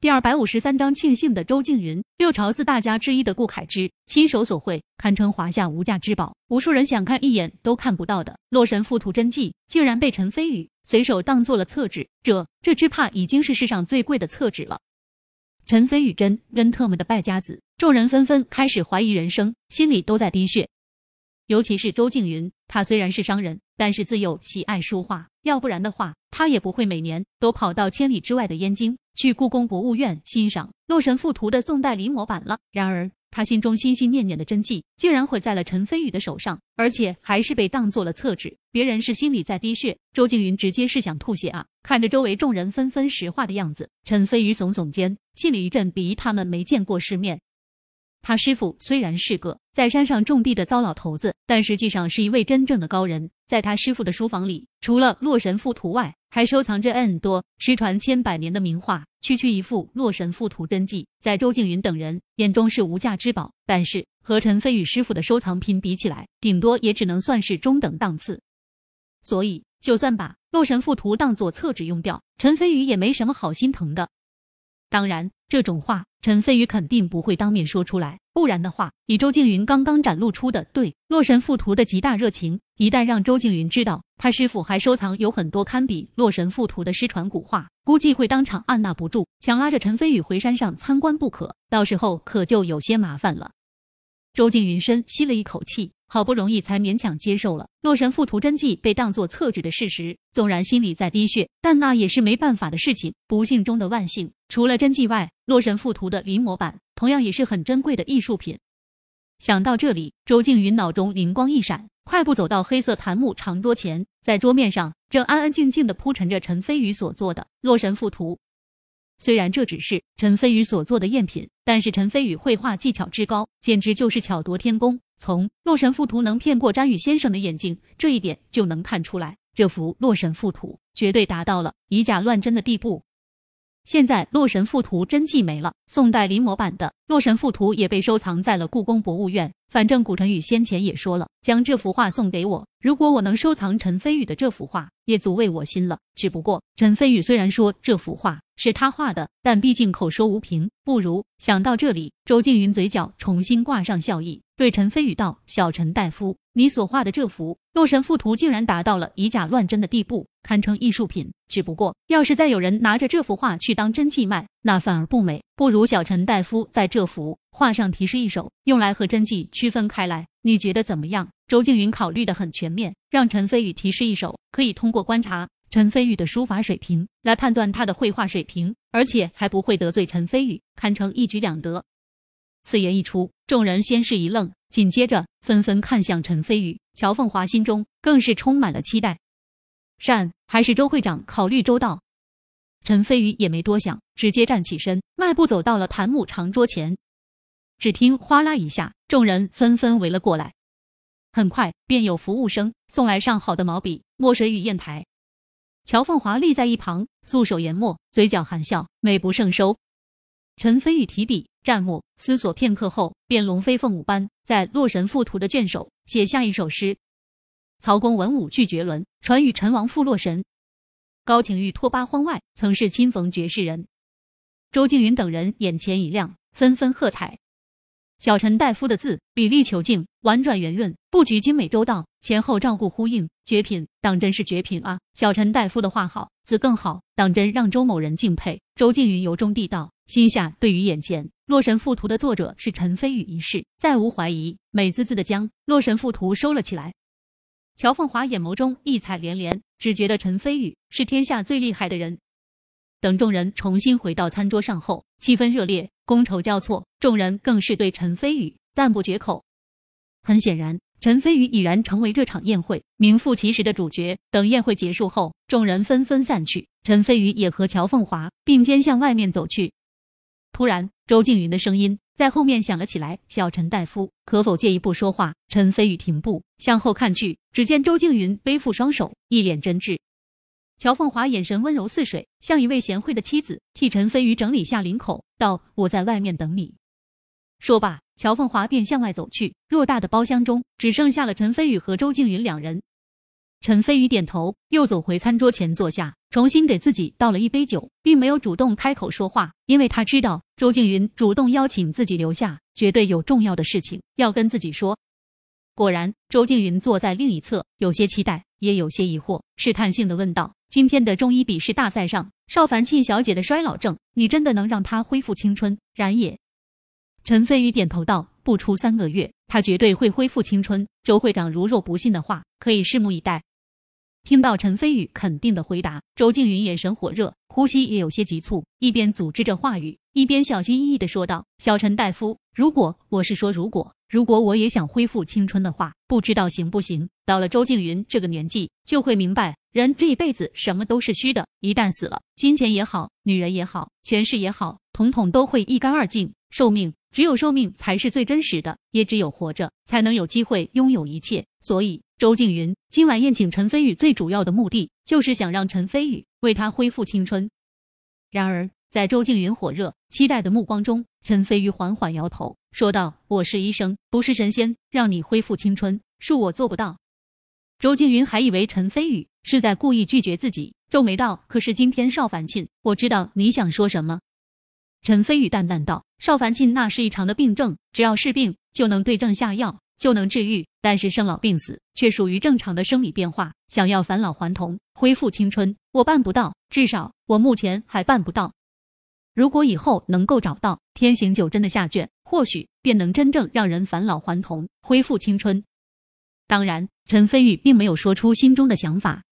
第二百五十三章庆幸的周静云，六朝四大家之一的顾恺之亲手所绘，堪称华夏无价之宝。无数人想看一眼都看不到的《洛神赋图真迹》，竟然被陈飞宇随手当做了厕纸。这这只怕已经是世上最贵的厕纸了。陈飞宇真真特么的败家子，众人纷纷开始怀疑人生，心里都在滴血。尤其是周静云，他虽然是商人，但是自幼喜爱书画，要不然的话，他也不会每年都跑到千里之外的燕京。去故宫博物院欣赏《洛神赋图》的宋代临摹版了。然而，他心中心心念念的真迹，竟然毁在了陈飞宇的手上，而且还是被当做了厕纸。别人是心里在滴血，周静云直接是想吐血啊！看着周围众人纷纷石化的样子，陈飞宇耸耸肩，心里一阵鄙夷。他们没见过世面。他师傅虽然是个在山上种地的糟老头子，但实际上是一位真正的高人。在他师傅的书房里，除了《洛神赋图》外，还收藏着 N 多失传千百年的名画，区区一幅《洛神赋图》真迹，在周静云等人眼中是无价之宝。但是和陈飞宇师傅的收藏品比起来，顶多也只能算是中等档次。所以，就算把《洛神赋图》当做厕纸用掉，陈飞宇也没什么好心疼的。当然，这种话陈飞宇肯定不会当面说出来，不然的话，以周静云刚刚展露出的对《洛神赋图》的极大热情，一旦让周静云知道他师傅还收藏有很多堪比《洛神赋图》的失传古画，估计会当场按捺不住，强拉着陈飞宇回山上参观不可。到时候可就有些麻烦了。周静云深吸了一口气。好不容易才勉强接受了《洛神赋图》真迹被当作厕纸的事实，纵然心里在滴血，但那也是没办法的事情。不幸中的万幸，除了真迹外，《洛神赋图》的临摹版同样也是很珍贵的艺术品。想到这里，周静云脑中灵光一闪，快步走到黑色檀木长桌前，在桌面上正安安静静的铺陈着陈飞宇所做的《洛神赋图》。虽然这只是陈飞宇所做的赝品，但是陈飞宇绘画技巧之高，简直就是巧夺天工。从《洛神赋图》能骗过詹宇先生的眼睛这一点就能看出来，这幅《洛神赋图》绝对达到了以假乱真的地步。现在《洛神赋图》真迹没了，宋代临摹版的《洛神赋图》也被收藏在了故宫博物院。反正古晨宇先前也说了，将这幅画送给我，如果我能收藏陈飞宇的这幅画，也足为我心了。只不过陈飞宇虽然说这幅画是他画的，但毕竟口说无凭，不如。想到这里，周静云嘴角重新挂上笑意。对陈飞宇道：“小陈大夫，你所画的这幅《洛神赋图》竟然达到了以假乱真的地步，堪称艺术品。只不过，要是再有人拿着这幅画去当真迹卖，那反而不美。不如小陈大夫在这幅画上题诗一首，用来和真迹区分开来。你觉得怎么样？”周静云考虑的很全面，让陈飞宇题诗一首，可以通过观察陈飞宇的书法水平来判断他的绘画水平，而且还不会得罪陈飞宇，堪称一举两得。此言一出，众人先是一愣，紧接着纷纷看向陈飞宇。乔凤华心中更是充满了期待。善，还是周会长考虑周到。陈飞宇也没多想，直接站起身，迈步走到了檀木长桌前。只听哗啦一下，众人纷纷围了过来。很快便有服务生送来上好的毛笔、墨水与砚台。乔凤华立在一旁，素手研墨，嘴角含笑，美不胜收。陈飞宇提笔蘸墨，思索片刻后，便龙飞凤舞般在《洛神赋图》的卷首写下一首诗：“曹公文武俱绝伦，传与陈王赋洛神。高廷玉托八荒外，曾是亲逢绝世人。”周静云等人眼前一亮，纷纷喝彩。小陈大夫的字笔力遒劲，婉转圆润，布局精美周到，前后照顾呼应，绝品，当真是绝品啊！小陈大夫的画好，字更好，当真让周某人敬佩。周静云由衷地道。心下对于眼前《洛神赋图》的作者是陈飞宇一事再无怀疑，美滋滋的将《洛神赋图》收了起来。乔凤华眼眸中异彩连连，只觉得陈飞宇是天下最厉害的人。等众人重新回到餐桌上后，气氛热烈，觥筹交错，众人更是对陈飞宇赞不绝口。很显然，陈飞宇已然成为这场宴会名副其实的主角。等宴会结束后，众人纷纷散去，陈飞宇也和乔凤华并肩向外面走去。突然，周静云的声音在后面响了起来：“小陈大夫，可否借一步说话？”陈飞宇停步，向后看去，只见周静云背负双手，一脸真挚。乔凤华眼神温柔似水，像一位贤惠的妻子，替陈飞宇整理下领口，道：“我在外面等你。”说罢，乔凤华便向外走去。偌大的包厢中，只剩下了陈飞宇和周静云两人。陈飞宇点头，又走回餐桌前坐下，重新给自己倒了一杯酒，并没有主动开口说话，因为他知道周静云主动邀请自己留下，绝对有重要的事情要跟自己说。果然，周静云坐在另一侧，有些期待，也有些疑惑，试探性的问道：“今天的中医笔试大赛上，邵凡沁小姐的衰老症，你真的能让她恢复青春？然也？”陈飞宇点头道：“不出三个月，他绝对会恢复青春。”周会长如若不信的话，可以拭目以待。听到陈飞宇肯定的回答，周静云眼神火热，呼吸也有些急促，一边组织着话语，一边小心翼翼的说道：“小陈大夫，如果我是说如果，如果我也想恢复青春的话，不知道行不行？到了周静云这个年纪，就会明白，人这一辈子什么都是虚的，一旦死了，金钱也好，女人也好，权势也好，统统都会一干二净。寿命，只有寿命才是最真实的，也只有活着，才能有机会拥有一切。所以。”周静云今晚宴请陈飞宇，最主要的目的就是想让陈飞宇为他恢复青春。然而，在周静云火热期待的目光中，陈飞宇缓缓摇头，说道：“我是医生，不是神仙，让你恢复青春，恕我做不到。”周静云还以为陈飞宇是在故意拒绝自己，皱眉道：“可是今天邵凡沁，我知道你想说什么。”陈飞宇淡淡道：“邵凡沁那是一常的病症，只要是病，就能对症下药。”就能治愈，但是生老病死却属于正常的生理变化。想要返老还童、恢复青春，我办不到，至少我目前还办不到。如果以后能够找到天行九针的下卷，或许便能真正让人返老还童、恢复青春。当然，陈飞宇并没有说出心中的想法。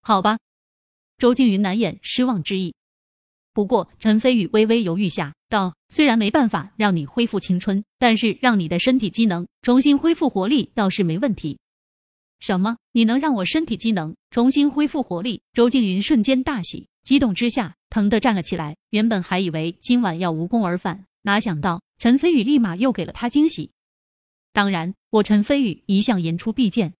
好吧，周静云难掩失望之意。不过，陈飞宇微微犹豫下。道：“虽然没办法让你恢复青春，但是让你的身体机能重新恢复活力倒是没问题。”什么？你能让我身体机能重新恢复活力？周静云瞬间大喜，激动之下疼的站了起来。原本还以为今晚要无功而返，哪想到陈飞宇立马又给了他惊喜。当然，我陈飞宇一向言出必践。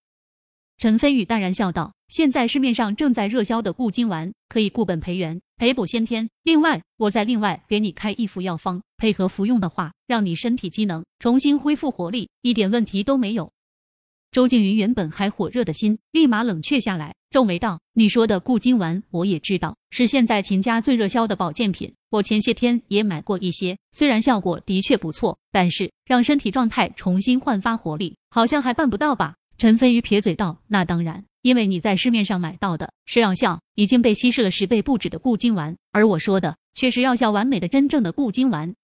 陈飞宇淡然笑道：“现在市面上正在热销的固精丸，可以固本培元，培补先天。另外，我再另外给你开一副药方，配合服用的话，让你身体机能重新恢复活力，一点问题都没有。”周静云原本还火热的心立马冷却下来，皱眉道：“你说的固精丸，我也知道，是现在秦家最热销的保健品。我前些天也买过一些，虽然效果的确不错，但是让身体状态重新焕发活力，好像还办不到吧？”陈飞宇撇嘴道：“那当然，因为你在市面上买到的是药效已经被稀释了十倍不止的固精丸，而我说的却是药效完美的真正的固精丸。”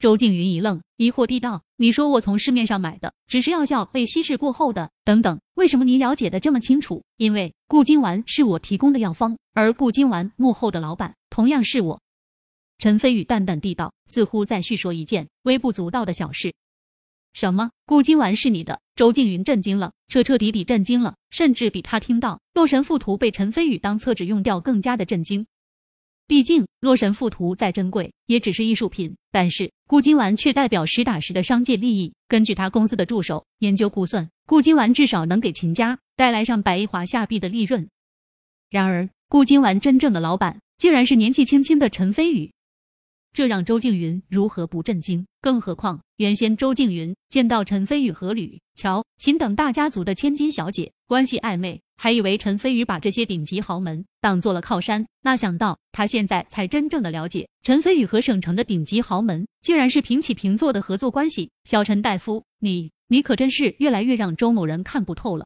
周静云一愣，疑惑地道：“你说我从市面上买的只是药效被稀释过后的？等等，为什么你了解的这么清楚？因为固精丸是我提供的药方，而固精丸幕后的老板同样是我。”陈飞宇淡淡地道，似乎在叙说一件微不足道的小事。什么？顾金丸是你的？周静云震惊了，彻彻底底震惊了，甚至比他听到洛神附图被陈飞宇当厕纸用掉更加的震惊。毕竟洛神附图再珍贵，也只是艺术品，但是顾金丸却代表实打实的商界利益。根据他公司的助手研究估算，顾金丸至少能给秦家带来上百亿华夏币的利润。然而，顾金丸真正的老板竟然是年纪轻轻的陈飞宇。这让周静云如何不震惊？更何况原先周静云见到陈飞宇和吕、乔、秦等大家族的千金小姐关系暧昧，还以为陈飞宇把这些顶级豪门当做了靠山。哪想到他现在才真正的了解，陈飞宇和省城的顶级豪门竟然是平起平坐的合作关系。小陈大夫，你你可真是越来越让周某人看不透了。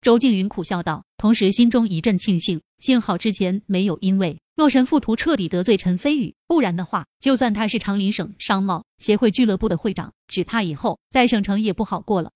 周静云苦笑道，同时心中一阵庆幸，幸好之前没有因为。洛神赋图彻底得罪陈飞宇，不然的话，就算他是长林省商贸协会俱乐部的会长，只怕以后在省城也不好过了。